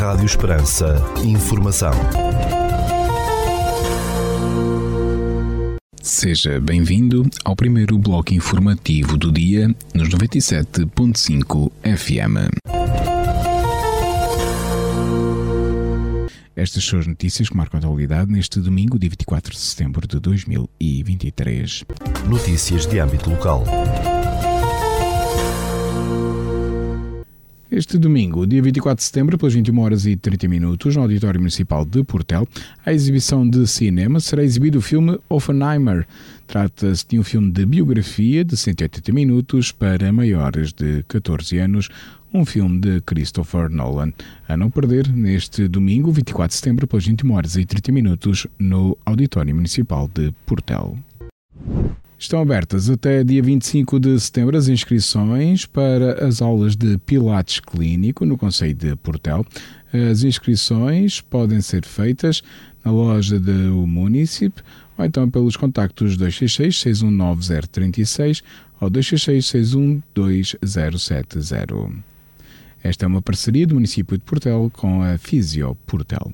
Rádio Esperança. Informação. Seja bem-vindo ao primeiro bloco informativo do dia nos 97.5 FM. Estas são as notícias que marcam a atualidade neste domingo, dia 24 de setembro de 2023. Notícias de âmbito local. Este domingo, dia 24 de setembro, pelas 21 horas e 30 minutos, no Auditório Municipal de Portel, a exibição de cinema será exibido o filme Offenheimer. Trata-se de um filme de biografia de 180 minutos para maiores de 14 anos, um filme de Christopher Nolan. A não perder neste domingo, 24 de setembro, pelas 21 horas e 30 minutos, no Auditório Municipal de Portel. Estão abertas até dia 25 de setembro as inscrições para as aulas de Pilates Clínico no Conselho de Portel. As inscrições podem ser feitas na loja do município ou então pelos contactos 266 619 036 ou 266 612 2070. Esta é uma parceria do município de Portel com a Fisio Portel.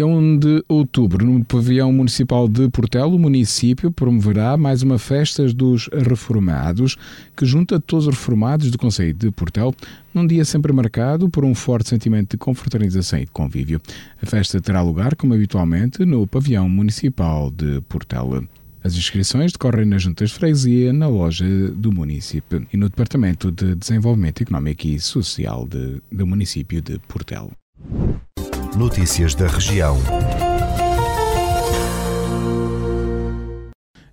É 1 de outubro, no pavilhão municipal de Portelo, o município promoverá mais uma festa dos reformados, que junta todos os reformados do Conselho de Portelo, num dia sempre marcado por um forte sentimento de confraternização e de convívio. A festa terá lugar, como habitualmente, no pavilhão municipal de Portelo. As inscrições decorrem nas juntas de freguesia, na loja do município e no Departamento de Desenvolvimento Económico e Social de, do município de Portelo. Notícias da região.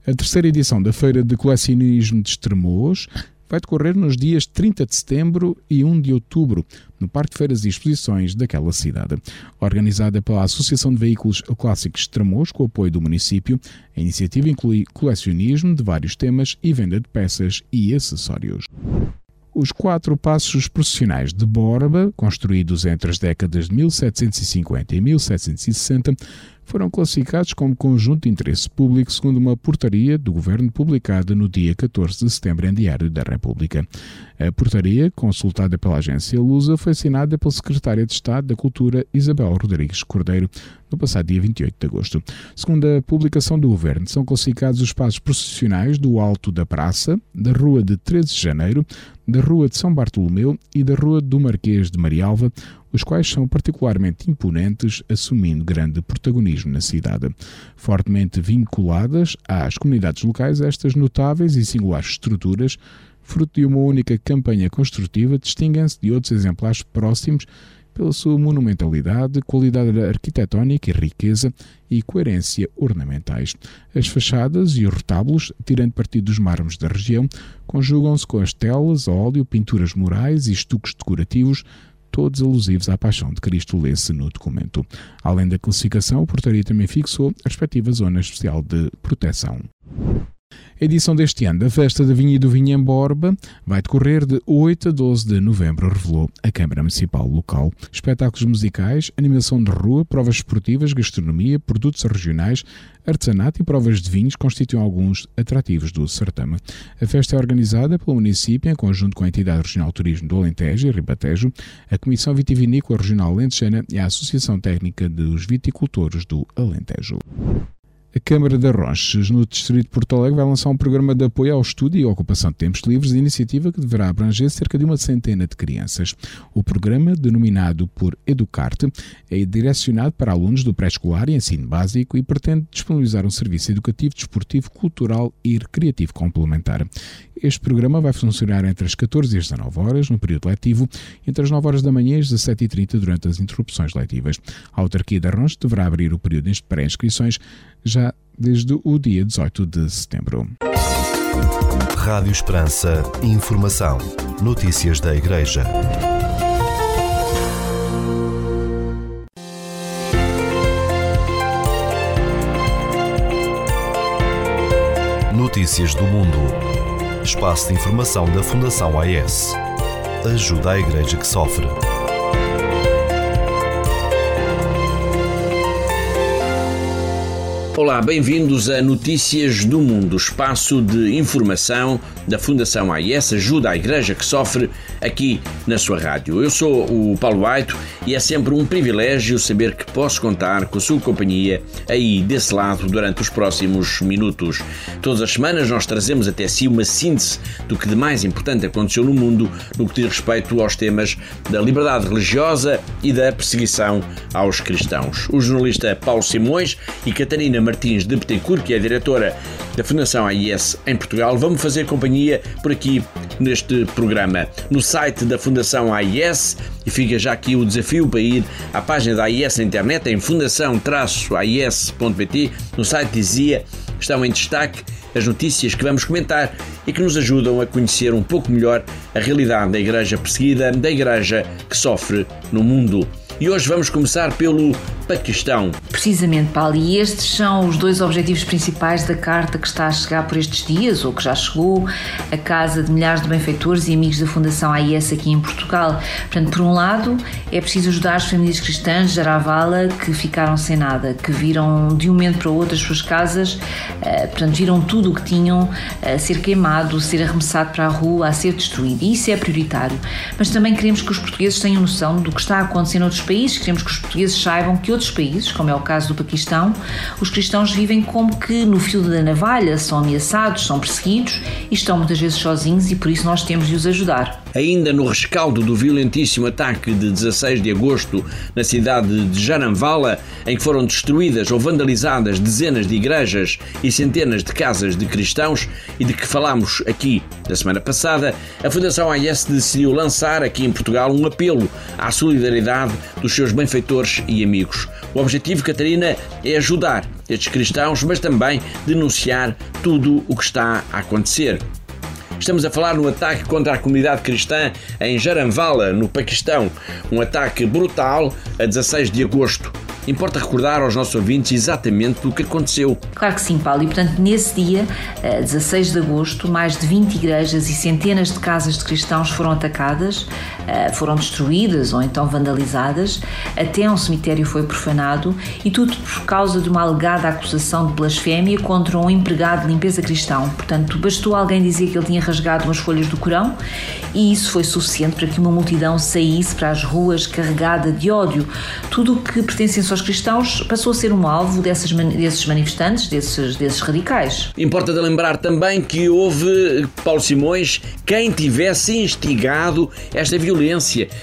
A terceira edição da Feira de Colecionismo de Estremoz vai decorrer nos dias 30 de setembro e 1 de outubro, no Parque de Feiras e Exposições daquela cidade. Organizada pela Associação de Veículos Clássicos de Estremoz, com o apoio do município, a iniciativa inclui colecionismo de vários temas e venda de peças e acessórios. Os quatro passos processionais de Borba, construídos entre as décadas de 1750 e 1760, foram classificados como conjunto de interesse público segundo uma portaria do Governo publicada no dia 14 de setembro em Diário da República. A portaria, consultada pela agência Lusa, foi assinada pela Secretária de Estado da Cultura Isabel Rodrigues Cordeiro no passado dia 28 de agosto. Segundo a publicação do Governo, são classificados os passos processionais do Alto da Praça, da Rua de 13 de Janeiro, da Rua de São Bartolomeu e da Rua do Marquês de Marialva, os quais são particularmente imponentes, assumindo grande protagonismo na cidade. Fortemente vinculadas às comunidades locais, estas notáveis e singulares estruturas, fruto de uma única campanha construtiva, distinguem-se de outros exemplares próximos pela sua monumentalidade, qualidade arquitetónica e riqueza e coerência ornamentais. As fachadas e os retábulos, tirando partido dos mármores da região, conjugam-se com as telas, óleo, pinturas murais e estuques decorativos, todos alusivos à paixão de Cristo, lê-se no documento. Além da classificação, a portaria também fixou a respectiva zona especial de proteção. A edição deste ano da Festa da Vinha e do Vinho em Borba vai decorrer de 8 a 12 de novembro, revelou a Câmara Municipal local. Espetáculos musicais, animação de rua, provas esportivas, gastronomia, produtos regionais, artesanato e provas de vinhos constituem alguns atrativos do certame. A festa é organizada pelo município em conjunto com a Entidade Regional Turismo do Alentejo e Ribatejo, a Comissão Vitivinícola Regional Lentejana e a Associação Técnica dos Viticultores do Alentejo. A Câmara de Roches, no Distrito de Porto Alegre, vai lançar um programa de apoio ao estudo e ocupação de tempos livres, de iniciativa que deverá abranger cerca de uma centena de crianças. O programa, denominado por Educarte, é direcionado para alunos do pré-escolar e ensino básico e pretende disponibilizar um serviço educativo, desportivo, cultural e recreativo complementar. Este programa vai funcionar entre as 14 e as 19 horas, no período letivo, entre as 9 horas da manhã e as 17h30 durante as interrupções letivas. A autarquia de Arrons deverá abrir o período de pré-inscrições já desde o dia 18 de setembro. Rádio Esperança. Informação. Notícias da Igreja. Notícias do Mundo. Espaço de informação da Fundação AES. Ajuda a Igreja que sofre. Olá, bem-vindos a Notícias do Mundo, espaço de informação da Fundação AIS Ajuda à Igreja que Sofre, aqui na sua rádio. Eu sou o Paulo Baito e é sempre um privilégio saber que posso contar com a sua companhia aí desse lado durante os próximos minutos. Todas as semanas nós trazemos até si uma síntese do que de mais importante aconteceu no mundo no que diz respeito aos temas da liberdade religiosa e da perseguição aos cristãos. O jornalista Paulo Simões e Catarina Martins de Betancourt, que é diretora da Fundação AIS em Portugal, vamos fazer companhia por aqui neste programa. No site da Fundação AIS, e fica já aqui o desafio para ir à página da AIS na internet, em fundação-ais.pt, no site dizia, estão em destaque as notícias que vamos comentar e que nos ajudam a conhecer um pouco melhor a realidade da Igreja perseguida, da Igreja que sofre no mundo. E hoje vamos começar pelo Paquistão. Precisamente, Paulo, e estes são os dois objetivos principais da carta que está a chegar por estes dias, ou que já chegou, a casa de milhares de benfeitores e amigos da Fundação AIS aqui em Portugal. Portanto, por um lado, é preciso ajudar as famílias cristãs de Jaravala que ficaram sem nada, que viram de um momento para o outro as suas casas, eh, portanto, viram tudo o que tinham a eh, ser queimado, ser arremessado para a rua, a ser destruído. E isso é prioritário. Mas também queremos que os portugueses tenham noção do que está a acontecer noutros países, queremos que os portugueses saibam que outros países, como é o caso do Paquistão, os cristãos vivem como que no fio da navalha, são ameaçados, são perseguidos e estão muitas vezes sozinhos e por isso nós temos de os ajudar. Ainda no rescaldo do violentíssimo ataque de 16 de agosto na cidade de Jaranvala, em que foram destruídas ou vandalizadas dezenas de igrejas e centenas de casas de cristãos e de que falámos aqui na semana passada, a Fundação AIS decidiu lançar aqui em Portugal um apelo à solidariedade dos seus benfeitores e amigos. O objetivo, Catarina, é ajudar estes cristãos, mas também denunciar tudo o que está a acontecer. Estamos a falar no ataque contra a comunidade cristã em Jaranvala, no Paquistão. Um ataque brutal a 16 de agosto. Importa recordar aos nossos ouvintes exatamente o que aconteceu. Claro que sim, Paulo. E portanto, nesse dia, 16 de agosto, mais de 20 igrejas e centenas de casas de cristãos foram atacadas, eh, foram destruídas ou então vandalizadas, até um cemitério foi profanado e tudo por causa de uma alegada acusação de blasfémia contra um empregado de limpeza cristão. Portanto, bastou alguém dizer que ele tinha rasgado umas folhas do Corão e isso foi suficiente para que uma multidão saísse para as ruas carregada de ódio. Tudo o que pertencia aos cristãos passou a ser um alvo dessas, desses manifestantes, desses, desses radicais. Importa de lembrar também que houve, Paulo Simões, quem tivesse instigado esta violência,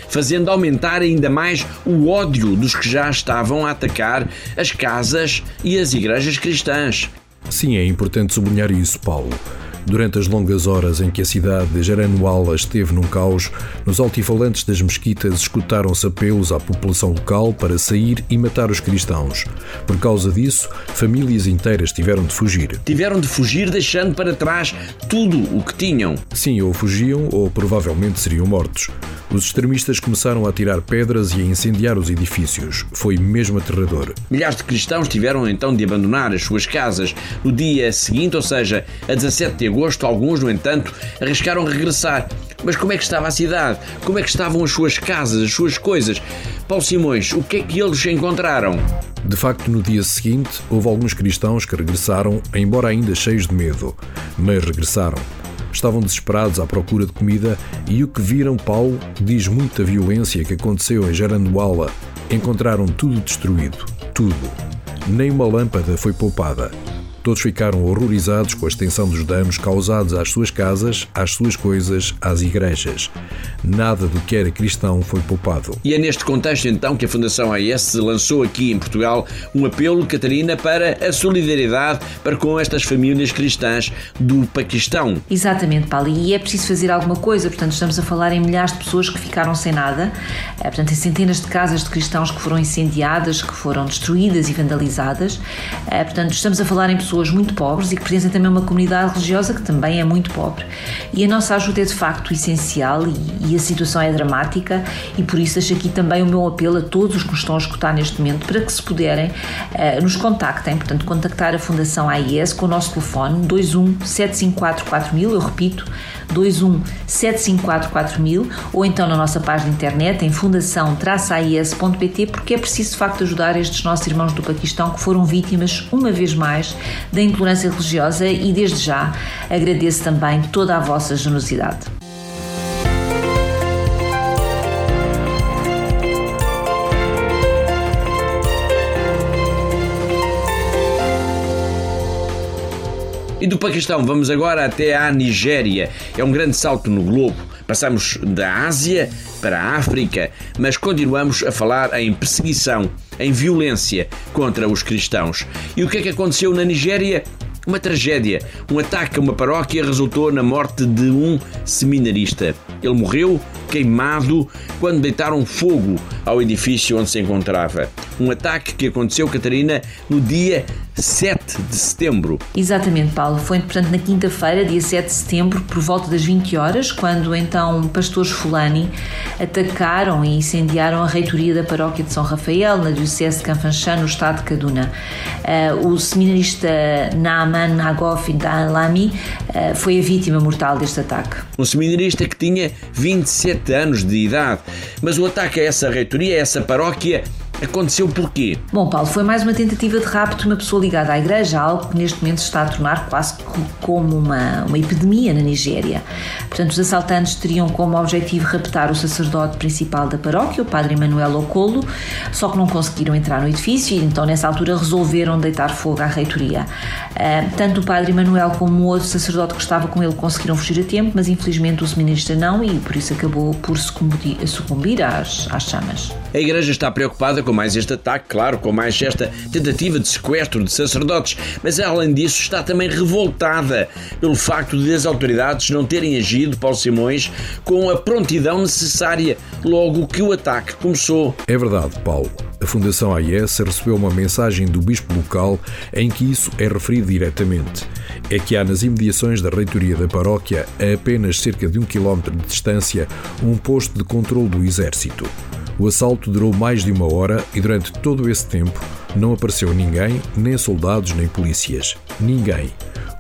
fazendo aumentar ainda mais o ódio dos que já estavam a atacar as casas e as igrejas cristãs. Sim, é importante sublinhar isso, Paulo. Durante as longas horas em que a cidade de Jaranuala esteve num caos, nos altifalantes das mesquitas escutaram-se apelos à população local para sair e matar os cristãos. Por causa disso, famílias inteiras tiveram de fugir. Tiveram de fugir deixando para trás tudo o que tinham. Sim, ou fugiam ou provavelmente seriam mortos. Os extremistas começaram a tirar pedras e a incendiar os edifícios. Foi mesmo aterrador. Milhares de cristãos tiveram então de abandonar as suas casas no dia seguinte, ou seja, a 17 de agosto. Alguns, no entanto, arriscaram regressar. Mas como é que estava a cidade? Como é que estavam as suas casas, as suas coisas? Paulo Simões, o que é que eles encontraram? De facto, no dia seguinte, houve alguns cristãos que regressaram, embora ainda cheios de medo, mas regressaram estavam desesperados à procura de comida e o que viram, Paulo, diz muita violência que aconteceu em Jaranduala. Encontraram tudo destruído. Tudo. Nem uma lâmpada foi poupada. Todos ficaram horrorizados com a extensão dos danos causados às suas casas, às suas coisas, às igrejas. Nada do que era cristão foi poupado. E é neste contexto então que a Fundação AES lançou aqui em Portugal um apelo, Catarina, para a solidariedade para com estas famílias cristãs do Paquistão. Exatamente, Paulo, e é preciso fazer alguma coisa, portanto estamos a falar em milhares de pessoas que ficaram sem nada, eh, portanto em centenas de casas de cristãos que foram incendiadas, que foram destruídas e vandalizadas, eh, portanto estamos a falar em pessoas pessoas muito pobres e que pertencem também a uma comunidade religiosa que também é muito pobre. E a nossa ajuda é de facto essencial e, e a situação é dramática e por isso deixo aqui também o meu apelo a todos os que nos estão a escutar neste momento para que se puderem uh, nos contactem, portanto contactar a Fundação AIS com o nosso telefone 21 754 4000, eu repito 21 754 4000 ou então na nossa página de internet em fundação-ais.pt porque é preciso de facto ajudar estes nossos irmãos do Paquistão que foram vítimas uma vez mais da intolerância religiosa e desde já agradeço também toda a vossa generosidade. E do Paquistão vamos agora até à Nigéria. É um grande salto no globo. Passamos da Ásia para a África, mas continuamos a falar em perseguição, em violência contra os cristãos. E o que é que aconteceu na Nigéria? Uma tragédia. Um ataque a uma paróquia resultou na morte de um seminarista. Ele morreu queimado quando deitaram fogo ao edifício onde se encontrava. Um ataque que aconteceu, Catarina, no dia 7 de setembro. Exatamente, Paulo. Foi, portanto, na quinta-feira, dia 7 de setembro, por volta das 20 horas, quando então pastores fulani atacaram e incendiaram a reitoria da paróquia de São Rafael, na diocese de Canfanchã, no estado de Kaduna. Uh, o seminarista Naaman Nagof Dalami uh, foi a vítima mortal deste ataque. Um seminarista que tinha 27 anos de idade. Mas o ataque a essa reitoria, a essa paróquia, Aconteceu porquê? Bom, Paulo, foi mais uma tentativa de rapto de uma pessoa ligada à igreja, algo que neste momento se está a tornar quase como uma, uma epidemia na Nigéria. Portanto, os assaltantes teriam como objetivo raptar o sacerdote principal da paróquia, o padre Emanuel Ocolo, só que não conseguiram entrar no edifício e então nessa altura resolveram deitar fogo à reitoria. Uh, tanto o padre Emanuel como o outro sacerdote que estava com ele conseguiram fugir a tempo, mas infelizmente o seminarista não e por isso acabou por sucumbir, sucumbir às, às chamas. A igreja está preocupada com com mais este ataque, claro, com mais esta tentativa de sequestro de sacerdotes, mas além disso está também revoltada pelo facto de as autoridades não terem agido, Paulo Simões, com a prontidão necessária logo que o ataque começou. É verdade, Paulo. A Fundação AIS recebeu uma mensagem do bispo local em que isso é referido diretamente. É que há nas imediações da reitoria da paróquia, a apenas cerca de um quilómetro de distância, um posto de controle do exército. O assalto durou mais de uma hora e durante todo esse tempo não apareceu ninguém, nem soldados nem polícias. Ninguém.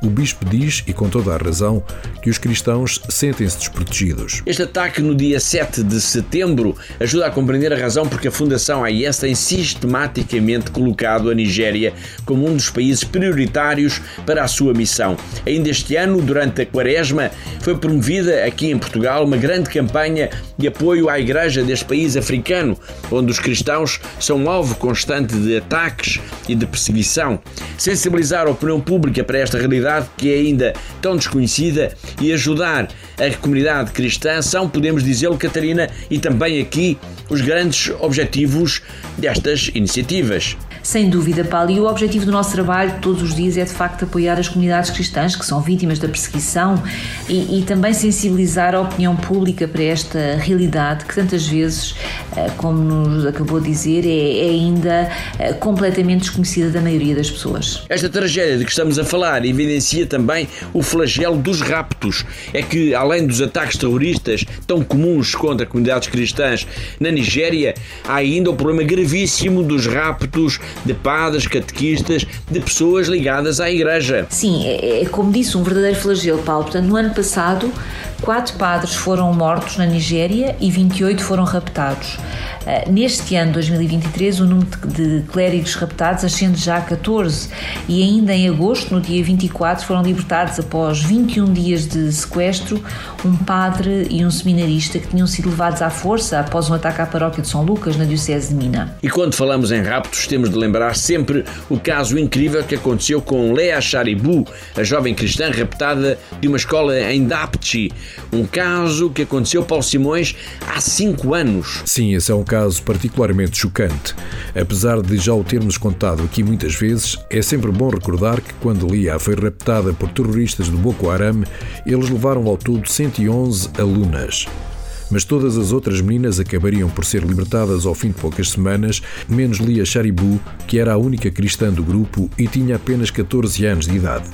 O bispo diz, e com toda a razão, que os cristãos sentem-se desprotegidos. Este ataque no dia 7 de setembro ajuda a compreender a razão porque a Fundação AIS tem sistematicamente colocado a Nigéria como um dos países prioritários para a sua missão. Ainda este ano, durante a Quaresma, foi promovida aqui em Portugal uma grande campanha de apoio à Igreja deste país africano, onde os cristãos são alvo constante de ataques e de perseguição. Sensibilizar a opinião pública para esta realidade que é ainda tão desconhecida e ajudar a comunidade cristã são, podemos dizê-lo, Catarina, e também aqui os grandes objetivos destas iniciativas. Sem dúvida, Paulo, e o objetivo do nosso trabalho todos os dias é de facto apoiar as comunidades cristãs que são vítimas da perseguição e, e também sensibilizar a opinião pública para esta realidade que tantas vezes, eh, como nos acabou de dizer, é, é ainda eh, completamente desconhecida da maioria das pessoas. Esta tragédia de que estamos a falar evidencia também o flagelo dos raptos. É que, além dos ataques terroristas tão comuns contra comunidades cristãs na Nigéria, há ainda o problema gravíssimo dos raptos de padres, catequistas, de pessoas ligadas à Igreja. Sim, é, é como disse, um verdadeiro flagelo, Paulo. Portanto, no ano passado, quatro padres foram mortos na Nigéria e 28 foram raptados. Eh, neste ano, 2023, o número de clérigos raptados ascende já a 14 e ainda em agosto, no dia 24, foram libertados após 21 dias de sequestro um padre e um seminarista que tinham sido levados à força após um ataque à paróquia de São Lucas, na Diocese de Mina. E quando falamos em raptos, temos de lembrar sempre o caso incrível que aconteceu com Lea Sharibu, a jovem cristã raptada de uma escola em Dapchi. Um caso que aconteceu, Paulo Simões, há cinco anos. Sim, esse é um caso particularmente chocante. Apesar de já o termos contado aqui muitas vezes, é sempre bom recordar que quando Lia foi raptada por terroristas do Boko Haram, eles levaram ao todo 111 alunas. mas todas as outras meninas acabariam por ser libertadas ao fim de poucas semanas, menos Lia Charibu, que era a única cristã do grupo e tinha apenas 14 anos de idade.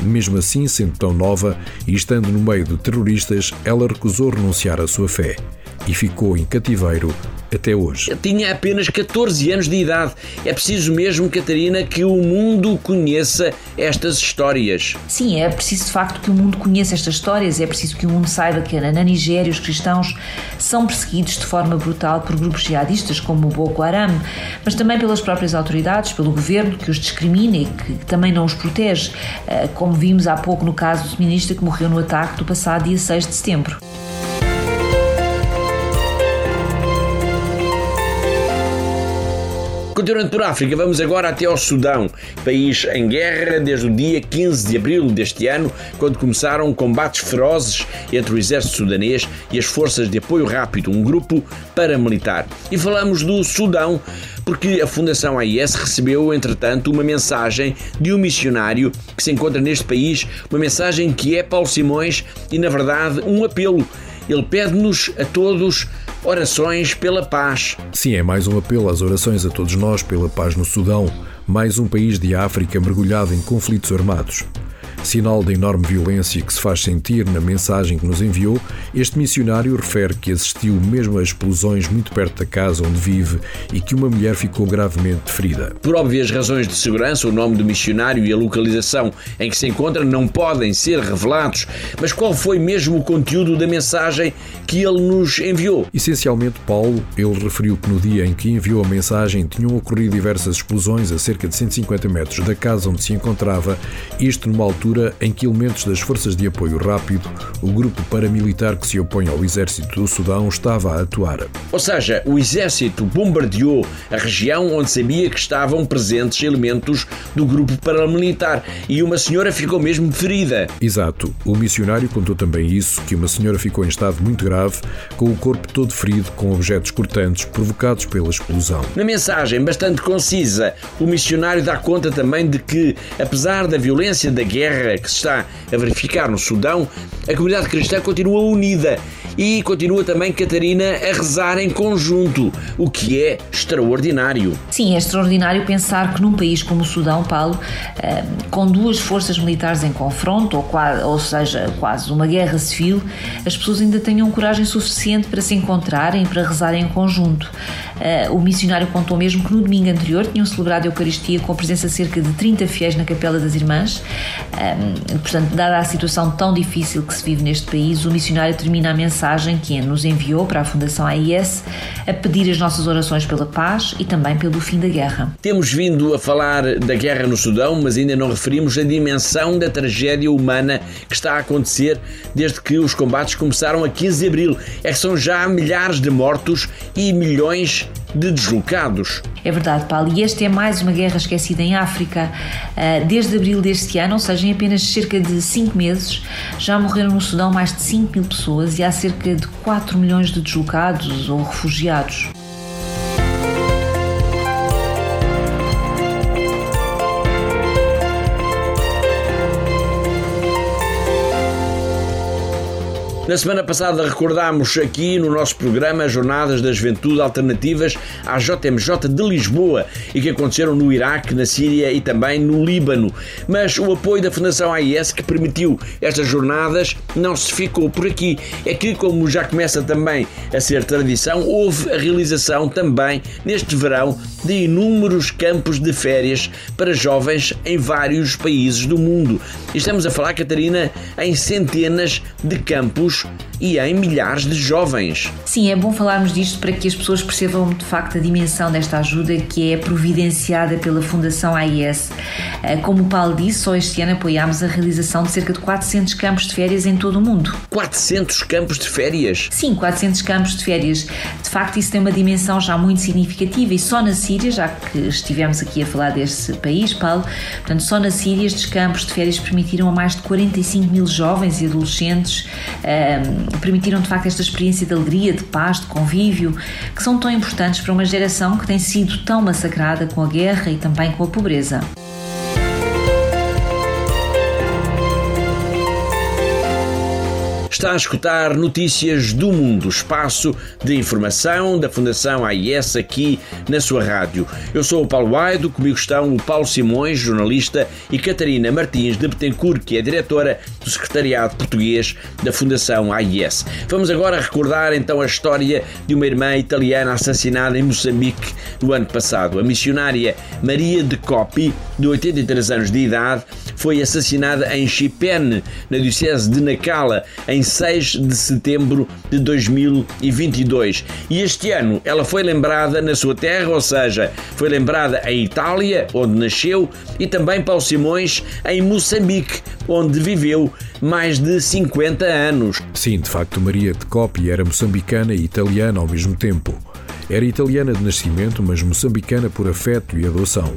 Mesmo assim, sendo tão nova e estando no meio de terroristas, ela recusou renunciar à sua fé e ficou em cativeiro até hoje. Tinha apenas 14 anos de idade. É preciso mesmo, Catarina, que o mundo conheça estas histórias. Sim, é preciso de facto que o mundo conheça estas histórias. É preciso que o mundo saiba que na Nigéria os cristãos são perseguidos de forma brutal por grupos jihadistas como o Boko Haram, mas também pelas próprias autoridades, pelo governo que os discrimina e que também não os protege, eh, como vimos há pouco no caso do feminista que morreu no ataque do passado dia 6 de setembro. Continuando por África, vamos agora até ao Sudão, país em guerra desde o dia 15 de abril deste ano, quando começaram combates ferozes entre o exército sudanês e as forças de apoio rápido, um grupo paramilitar. E falamos do Sudão porque a Fundação AIS recebeu, entretanto, uma mensagem de um missionário que se encontra neste país, uma mensagem que é Paulo Simões e, na verdade, um apelo. Ele pede-nos a todos orações pela paz. Sim, é mais um apelo às orações a todos nós pela paz no Sudão, mais um país de África mergulhado em conflitos armados. Sinal da enorme violência que se faz sentir na mensagem que nos enviou, este missionário refere que assistiu mesmo a explosões muito perto da casa onde vive e que uma mulher ficou gravemente ferida. Por óbvias razões de segurança, o nome do missionário e a localização em que se encontra não podem ser revelados, mas qual foi mesmo o conteúdo da mensagem que ele nos enviou? Essencialmente, Paulo, ele referiu que no dia em que enviou a mensagem tinham ocorrido diversas explosões a cerca de 150 metros da casa onde se encontrava, isto numa altura altura em que elementos das Forças de Apoio Rápido, o grupo paramilitar que se opõe ao exército do Sudão, estava a atuar. Ou seja, o exército bombardeou a região onde sabia que estavam presentes elementos do grupo paramilitar e uma senhora ficou mesmo ferida. Exato. O missionário contou também isso, que uma senhora ficou em estado muito grave, com o corpo todo ferido com objetos cortantes provocados pela explosão. Na mensagem bastante concisa, o missionário dá conta também de que, apesar da violência da guerra, guerra que se está a verificar no Sudão, a comunidade cristã continua unida e continua também Catarina a rezar em conjunto, o que é extraordinário. Sim, é extraordinário pensar que num país como o Sudão, Paulo, eh, com duas forças militares em confronto, ou, quase, ou seja, quase uma guerra civil, as pessoas ainda tenham coragem suficiente para se encontrarem e para rezarem em conjunto. Eh, o missionário contou mesmo que no domingo anterior tinham celebrado a Eucaristia com a presença de cerca de 30 fiéis na Capela das Irmãs. Eh, portanto, dada a situação tão difícil que se vive neste país, o missionário termina a mensagem mensagem que nos enviou para a Fundação AIS a pedir as nossas orações pela paz e também pelo fim da guerra. Temos vindo a falar da guerra no Sudão, mas ainda não referimos a dimensão da tragédia humana que está a acontecer desde que os combates começaram a 15 de abril. É que são já milhares de mortos e milhões de deslocados. É verdade, Paulo, e esta é mais uma guerra esquecida em África. Ah, desde abril deste ano, ou seja, em apenas cerca de 5 meses, já morreram no Sudão mais de 5 mil pessoas e há cerca de 4 milhões de deslocados ou refugiados. Na semana passada recordámos aqui no nosso programa as Jornadas da Juventude Alternativas à JMJ de Lisboa e que aconteceram no Iraque, na Síria e também no Líbano. Mas o apoio da Fundação AIS que permitiu estas jornadas não se ficou por aqui. É que, como já começa também a ser tradição, houve a realização também neste verão de inúmeros campos de férias para jovens em vários países do mundo. E estamos a falar, Catarina, em centenas de campos Dankeschön. E em milhares de jovens. Sim, é bom falarmos disto para que as pessoas percebam de facto a dimensão desta ajuda que é providenciada pela Fundação AIS. Eh, como o Paulo disse, só este ano apoiámos a realização de cerca de 400 campos de férias em todo o mundo. 400 campos de férias? Sim, 400 campos de férias. De facto, isso tem uma dimensão já muito significativa e só na Síria, já que estivemos aqui a falar desse país, Paulo, portanto, só na Síria estes campos de férias permitiram a mais de 45 mil jovens e adolescentes um, permitiram de facto esta experiência de alegria, de paz, de convívio, que são tão importantes para uma geração que tem sido tão massacrada com a guerra e também com a pobreza. Está a escutar notícias do mundo, espaço de informação da Fundação AIS aqui na sua rádio. Eu sou o Paulo Aido, comigo estão o Paulo Simões, jornalista, e Catarina Martins de Betancourt, que é diretora do Secretariado Português da Fundação AIS. Vamos agora recordar então a história de uma irmã italiana assassinada em Moçambique no ano passado. A missionária Maria de Copi, de 83 anos de idade, foi assassinada em Chipene, na Diocese de Nacala, em 6 de setembro de 2022. E este ano ela foi lembrada na sua terra, ou seja, foi lembrada em Itália, onde nasceu, e também Paulo Simões em Moçambique, onde viveu mais de 50 anos. Sim, de facto, Maria de Copi era moçambicana e italiana ao mesmo tempo. Era italiana de nascimento, mas moçambicana por afeto e adoção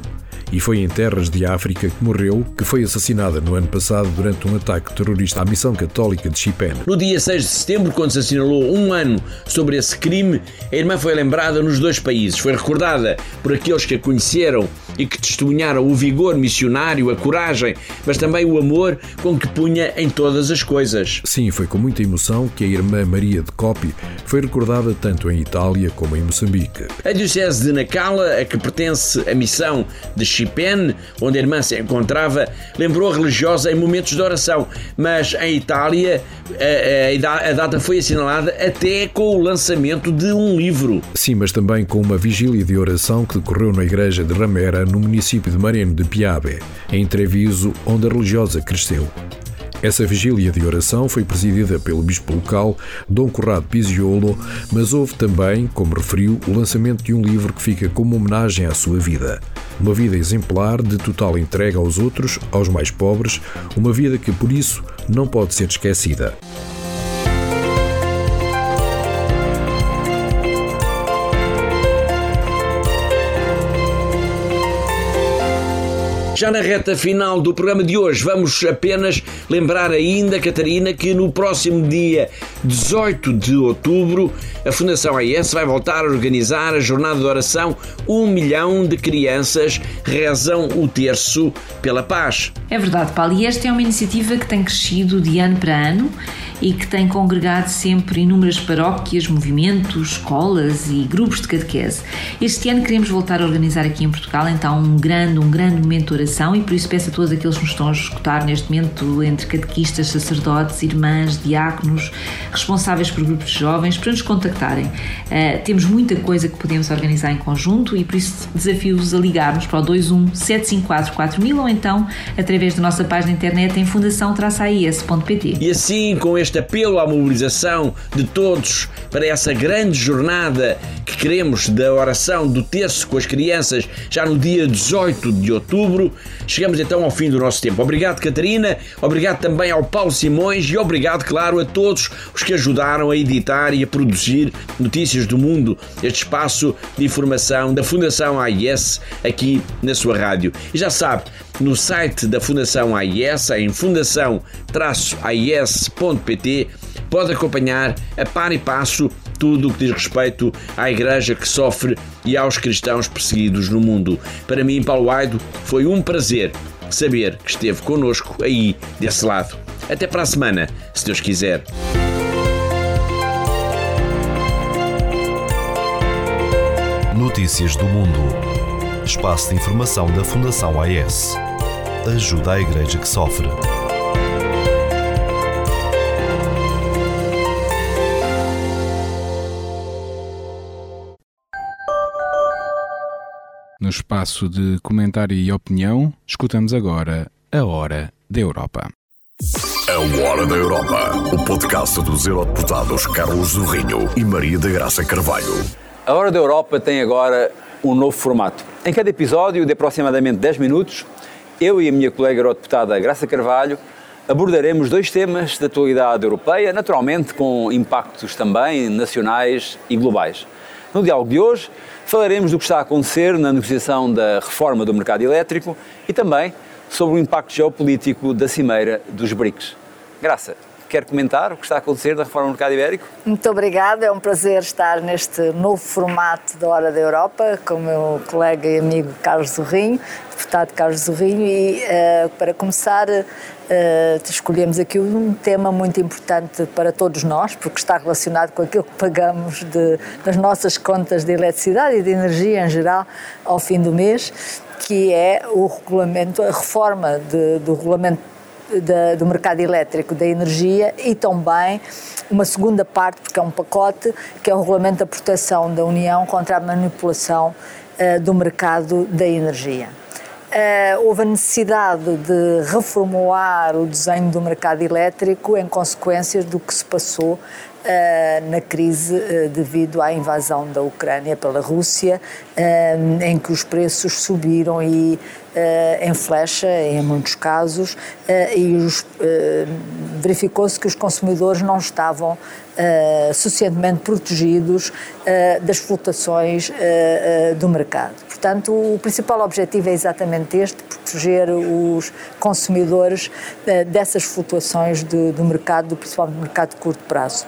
e foi em terras de África que morreu, que foi assassinada no ano passado durante um ataque terrorista à missão católica de Chipene. No dia 6 de setembro, quando se assinalou um ano sobre esse crime, a irmã foi lembrada nos dois países. Foi recordada por aqueles que a conheceram e que testemunharam o vigor missionário, a coragem, mas também o amor com que punha em todas as coisas. Sim, foi com muita emoção que a irmã Maria de Copi foi recordada tanto em Itália como em Moçambique. A Diocese de Nacala, a que pertence a missão de Chipene, onde a irmã se encontrava, lembrou a religiosa em momentos de oração, mas em Itália a, a, a data foi assinalada até com o lançamento de um livro. Sim, mas também com uma vigília de oração que decorreu na igreja de Ramera, no município de Mareno de Piabe, em Treviso, onde a religiosa cresceu. Essa vigília de oração foi presidida pelo bispo local, Dom Corrado Pisiolo, mas houve também, como referiu, o lançamento de um livro que fica como homenagem à sua vida. Uma vida exemplar de total entrega aos outros, aos mais pobres, uma vida que por isso não pode ser esquecida. Já na reta final do programa de hoje, vamos apenas lembrar ainda, Catarina, que no próximo dia 18 de outubro, a Fundação AES vai voltar a organizar a jornada de oração. Um milhão de crianças rezam o terço pela paz. É verdade, Paulo, e esta é uma iniciativa que tem crescido de ano para ano e que tem congregado sempre inúmeras paróquias, movimentos, escolas e grupos de catequese. Este ano queremos voltar a organizar aqui em Portugal então um grande, um grande momento de oração e por isso peço a todos aqueles que nos estão a escutar neste momento entre catequistas, sacerdotes, irmãs, diáconos, responsáveis por grupos de jovens, para nos contactarem. Uh, temos muita coisa que podemos organizar em conjunto e por isso desafio-vos a ligarmos para o 21 754 4000 ou então através da nossa página internet em fundação-ais.pt. E assim, com este este apelo à mobilização de todos para essa grande jornada que queremos da oração do terço com as crianças já no dia 18 de outubro. Chegamos então ao fim do nosso tempo. Obrigado, Catarina, obrigado também ao Paulo Simões e obrigado, claro, a todos os que ajudaram a editar e a produzir Notícias do Mundo, este espaço de informação da Fundação AIS aqui na sua rádio. E já sabe, no site da Fundação AIS, em fundação-ais.pt, pode acompanhar a par e passo tudo o que diz respeito à Igreja que sofre e aos cristãos perseguidos no mundo. Para mim, Paulo Aido, foi um prazer saber que esteve connosco aí desse lado. Até para a semana, se Deus quiser. Notícias do Mundo. Espaço de informação da Fundação AES. Ajuda a Igreja que sofre. No espaço de comentário e opinião, escutamos agora a Hora da Europa. A Hora da Europa, o podcast dos eurodeputados Carlos Zorrinho e Maria da Graça Carvalho. A Hora da Europa tem agora um novo formato. Em cada episódio de aproximadamente 10 minutos, eu e a minha colega eurodeputada Graça Carvalho abordaremos dois temas da atualidade europeia, naturalmente com impactos também nacionais e globais. No diálogo de hoje, falaremos do que está a acontecer na negociação da reforma do mercado elétrico e também sobre o impacto geopolítico da cimeira dos BRICS. Graça, quer comentar o que está a acontecer na reforma do mercado ibérico? Muito obrigada, é um prazer estar neste novo formato da Hora da Europa com o meu colega e amigo Carlos Zorrinho, deputado Carlos Zorrinho, e uh, para começar uh, escolhemos aqui um tema muito importante para todos nós, porque está relacionado com aquilo que pagamos de, das nossas contas de eletricidade e de energia em geral ao fim do mês, que é o regulamento, a reforma de, do regulamento da, do mercado elétrico da energia e também uma segunda parte, porque é um pacote, que é o Regulamento da Proteção da União contra a Manipulação uh, do Mercado da Energia. Uh, houve a necessidade de reformular o desenho do mercado elétrico em consequência do que se passou uh, na crise uh, devido à invasão da Ucrânia pela Rússia, uh, em que os preços subiram e em flecha, em muitos casos, e verificou-se que os consumidores não estavam Uh, suficientemente protegidos uh, das flutuações uh, do mercado. Portanto, o principal objetivo é exatamente este: proteger os consumidores dessas flutuações de, do mercado, principalmente do mercado de curto prazo.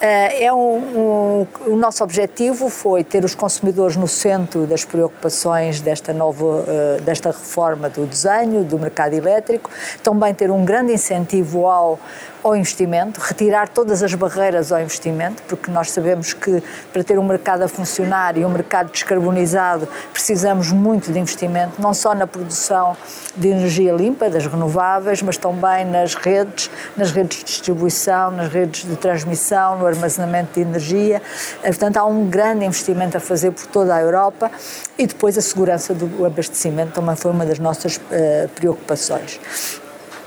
é um, um, o nosso objetivo foi ter os consumidores no centro das preocupações desta nova, desta reforma do desenho do mercado elétrico, também ter um grande incentivo ao ao investimento, retirar todas as barreiras ao investimento, porque nós sabemos que para ter um mercado a funcionar e um mercado descarbonizado precisamos muito de investimento, não só na produção de energia limpa, das renováveis, mas também nas redes, nas redes de distribuição, nas redes de transmissão, no armazenamento de energia. Eh, portanto, há um grande investimento a fazer por toda a Europa e depois a segurança do abastecimento também foi uma das nossas uh, preocupações.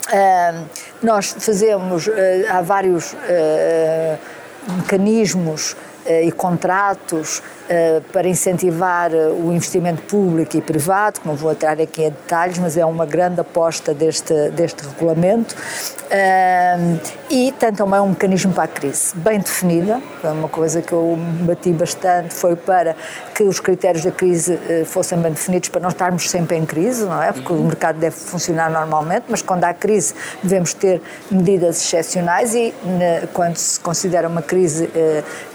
Uh, nós fazemos, uh, há vários uh, mecanismos e contratos eh, para incentivar eh, o investimento público e privado, que não vou entrar aqui em detalhes, mas é uma grande aposta deste, deste regulamento. Eh, e tem também um mecanismo para a crise, bem definida, é uma coisa que eu bati bastante, foi para que os critérios da crise fossem bem definidos, para não estarmos sempre em crise, não é? Porque o mercado deve funcionar normalmente, mas quando há crise devemos ter medidas excepcionais e quando se considera uma crise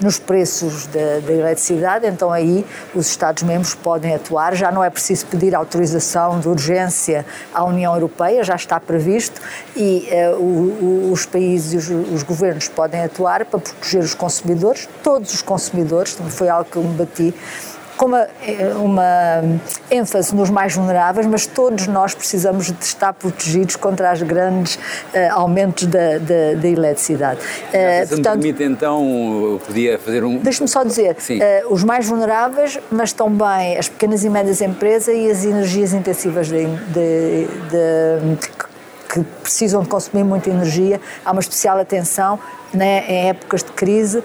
nos preços da, da eletricidade, então aí os Estados-membros podem atuar. Já não é preciso pedir autorização de urgência à União Europeia, já está previsto e uh, o, o, os países os, os, governos podem atuar para proteger os consumidores, todos os consumidores, também foi algo que eu me bati com uma, uma ênfase nos mais vulneráveis, mas todos nós precisamos de estar protegidos contra os grandes uh, aumentos da, da, da eletricidade. Uh, Se portanto, me permite, então, podia fazer um... Deixe-me só dizer, uh, os mais vulneráveis, mas também as pequenas e médias empresas e as energias intensivas de, de, de que precisam de consumir muita energia, há uma especial atenção né, em épocas de crise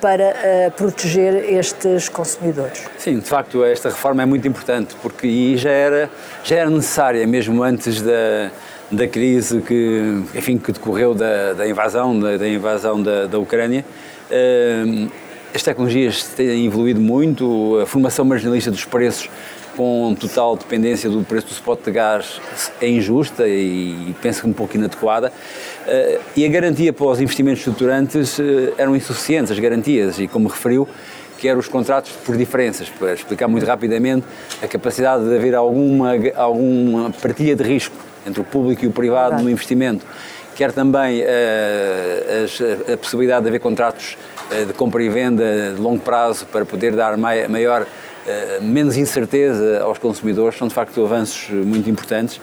para uh, proteger estes consumidores. Sim, de facto, esta reforma é muito importante porque já era, já era necessária mesmo antes da, da crise que, enfim, que decorreu da, da invasão, da, da invasão da, da Ucrânia. Uh, as tecnologias têm evoluído muito, a formação marginalista dos preços com total dependência do preço do spot de gás é injusta e penso que um pouco inadequada. Eh, e a garantia para os investimentos estruturantes eh, eram insuficientes, as garantias, e como referiu, que eram os contratos por diferenças, para explicar muito rapidamente a capacidade de haver alguma, alguma partilha de risco entre o público e o privado Exato. no investimento, quer também uh, a possibilidade de haver contratos uh, de compra e venda de longo prazo para poder dar maior eh, menos incerteza aos consumidores, são de facto avanços muito importantes,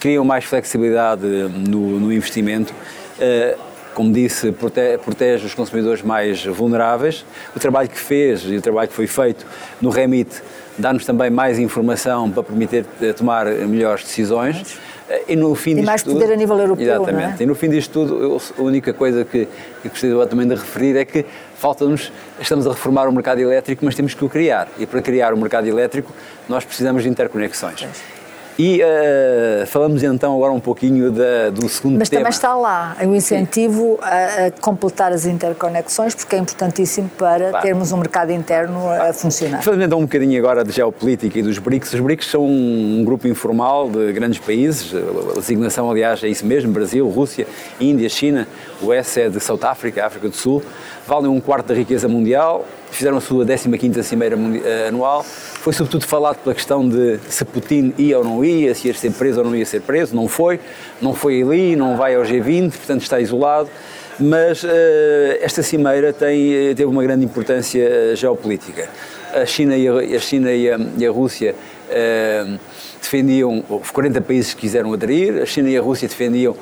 criam mais flexibilidade no, no investimento. Eh, como disse, protege, protege, os consumidores mais vulneráveis. O trabalho que fez e o trabalho que foi feito no REMIT dá-nos também mais informação para permitir eh, tomar melhores decisões. E, no fim e mais poder tudo, a nível europeu. É? Exatamente. É? E no fim disto tudo, eu, a única coisa que, que gostaria também de referir é que falta-nos, estamos a reformar o mercado elétrico, mas temos que o criar. E para criar o mercado elétrico, nós precisamos de interconexões. E uh, falamos então agora um pouquinho da, do segundo Mas tema. Mas também está lá o incentivo a, a, completar as interconexões, porque é importantíssimo para claro. termos um mercado interno a funcionar. Falando então um bocadinho agora de geopolítica e dos BRICS. Os BRICS são um grupo informal de grandes países, a designação, aliás, é isso mesmo: Brasil, Rússia, Índia, China. O S é de South África, África do Sul. Valem um quarto da riqueza mundial fizeram a sua 15ª Cimeira eh, Anual, foi sobretudo falado pela questão de se Putin ia ou não ia, se ia ser preso ou não ia ser preso, não foi, não foi ali, não vai ao G20, portanto está isolado, mas uh, esta Cimeira tem, eh, teve uma grande importância geopolítica. A China e a, a China e a, e a Rússia defendiam, os 40 países que quiseram aderir, a China e a Rússia defendiam uh,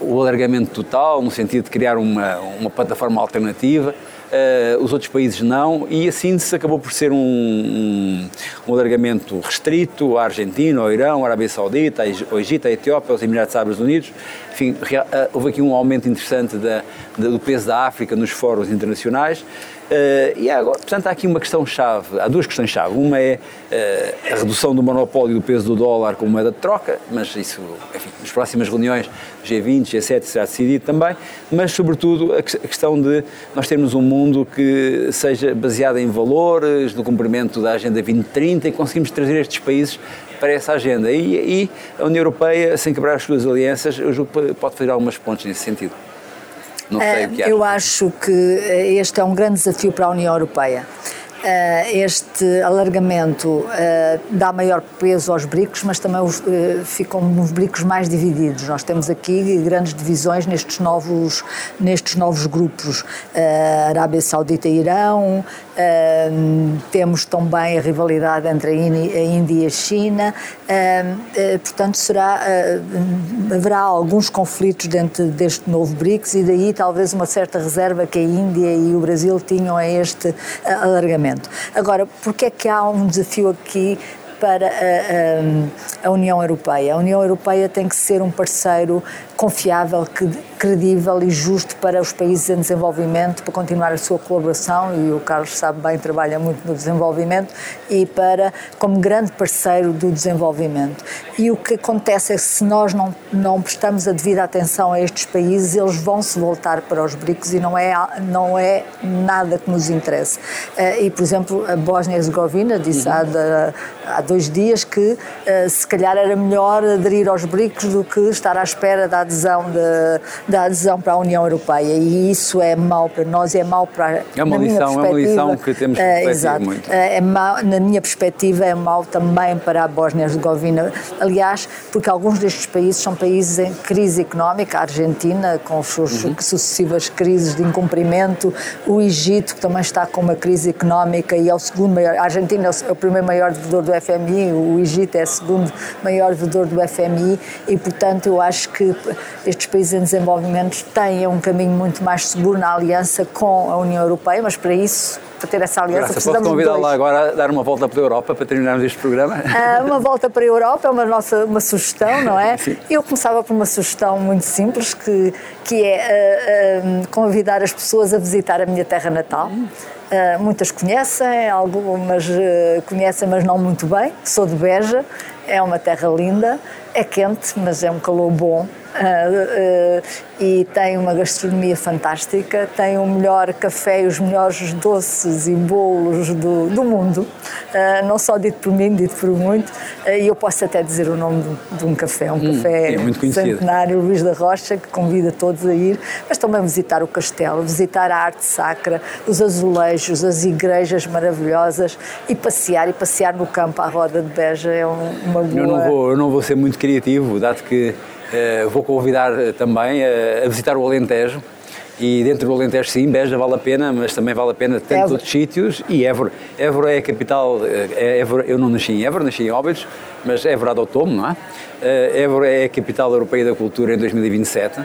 o alargamento total, no sentido de criar uma, uma plataforma alternativa, uh, os outros países não, e assim se acabou por ser um, um, alargamento restrito à Argentina, ao Irão, à Arábia Saudita, ao Egito, à Etiópia, aos Emirados Árabes Unidos. Enfim, uh, houve aqui um aumento interessante da, do peso da África nos fóruns internacionais. Uh, e agora, portanto, há aqui uma questão-chave, há duas questões-chave. Uma é uh, a redução do monopólio do peso do dólar como moeda de troca, mas isso, enfim, nas próximas reuniões G20, G7 será decidido também, mas sobretudo a questão de nós termos um mundo que seja baseado em valores, no cumprimento da Agenda 2030 e conseguimos trazer estes países para essa agenda. E, e a União Europeia, sem quebrar as suas alianças, eu julgo que pode fazer algumas pontes nesse sentido. Não sei o que Eu acho que este é um grande desafio para a União Europeia. Eh, este alargamento eh, dá maior peso aos bricos, mas também eh, ficam os bricos mais divididos. Nós temos aqui grandes divisões nestes novos, nestes novos grupos. Arábia Saudita e Irão, temos também a rivalidade entre a Índia e a China, portanto será, haverá alguns conflitos dentro deste novo BRICS e daí talvez uma certa reserva que a Índia e o Brasil tinham a este alargamento. Agora, porque é que há um desafio aqui para a, a, a, União Europeia. A União Europeia tem que ser um parceiro confiável, credível e justo para os países em desenvolvimento, para continuar a sua colaboração, e o Carlos sabe bem, trabalha muito no desenvolvimento, e para, como grande parceiro do desenvolvimento. E o que acontece é que se nós não, não prestamos a devida atenção a estes países, eles vão se voltar para os BRICS e não é, não é nada que nos interesse. Eh, e, por exemplo, a Bósnia-Herzegovina disse há, há dois dias que eh, se calhar era melhor aderir aos BRICS do que estar à espera da adesão, de, da adesão para a União Europeia. E isso é mau para nós, é mau para é uma lição, é uma lição que temos que uh, exato, muito. Uh, é mau, na minha perspectiva é mau também para a Bósnia-Herzegovina, aliás, porque alguns destes países são países em crise económica, a Argentina com as suas uhum. sucessivas crises de incumprimento, o Egito que também está com uma crise económica e é o segundo maior, a Argentina é o primeiro maior devedor do FMI, o Egito é o segundo maior devedor do FMI e portanto eu acho que estes países em desenvolvimento têm um caminho muito mais seguro na aliança com a União Europeia, mas para isso para ter essa aliança. Graça, posso convidar lá agora a dar uma volta pela Europa para terminarmos este programa? Uh, uma volta para a Europa é uma nossa uma sugestão, não é? Sim. Eu começava por uma sugestão muito simples que, que é uh, uh, convidar as pessoas a visitar a minha terra natal. muitas conhecem, algumas conhecem, mas não muito bem. Sou de Beja, é uma terra linda, é quente, mas é um calor bom. Uh, uh, e tem uma gastronomia fantástica, tem o melhor café e os melhores doces e bolos do, do mundo, uh, não só dito por mim, dito por muito, e eu posso até dizer o nome de, de um café, um hum, café é centenário, Luís da Rocha, que convida todos a ir, mas também visitar o castelo, visitar a arte sacra, os azulejos, as igrejas maravilhosas e passear, e passear no campo à roda de Beja é uma boa... Eu não vou, eu não vou ser muito criativo, dado que vou convidar uh, também uh, a visitar o Alentejo. E dentro do Alentejo, sim, Beja vale a pena, mas também vale a pena tantos outros sítios. E Évora. Évora é a capital. É Évora, eu não nasci em Évora, nasci em Óbidos, mas Évora adotou-me, não é? Évora é a capital europeia da cultura em 2027.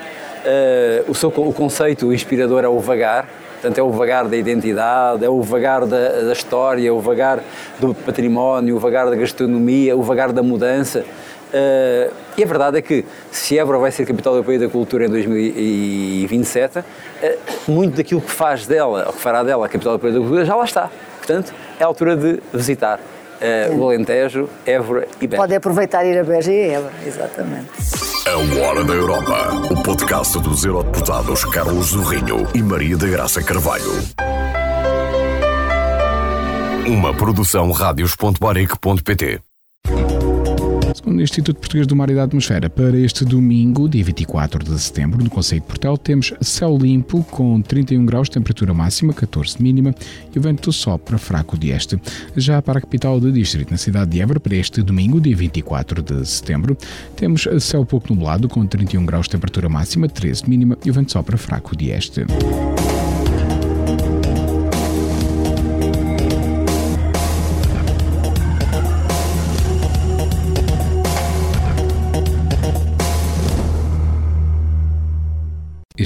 o, seu, o conceito inspirador é o vagar, Portanto, é o vagar da identidade, é o vagar da, da, história, o vagar do património, o vagar da gastronomia, o vagar da mudança. Uh, e a verdade é que se Évora vai ser capital europeia da cultura em 2027, uh, eh, muito daquilo que faz dela, ou que fará dela a capital europeia da cultura, já lá está. Portanto, é a altura de visitar. uh, o Alentejo, Évora e Beja. Pode aproveitar ir a Beja e Évora, exatamente. A Hora da Europa, o podcast dos eurodeputados Carlos Zorrinho e Maria da Graça Carvalho. Uma produção radios.baric.pt Segundo o Instituto Português do Mar e da Atmosfera, para este domingo, dia 24 de setembro, no Conceito de Portel, temos céu limpo com 31 graus, temperatura máxima, 14 mínima e o vento sopra fraco de este. Já para a capital do distrito, na cidade de Évora, para este domingo, dia 24 de setembro, temos céu pouco nublado com 31 graus, temperatura máxima, 13 mínima e o vento sopra fraco de este.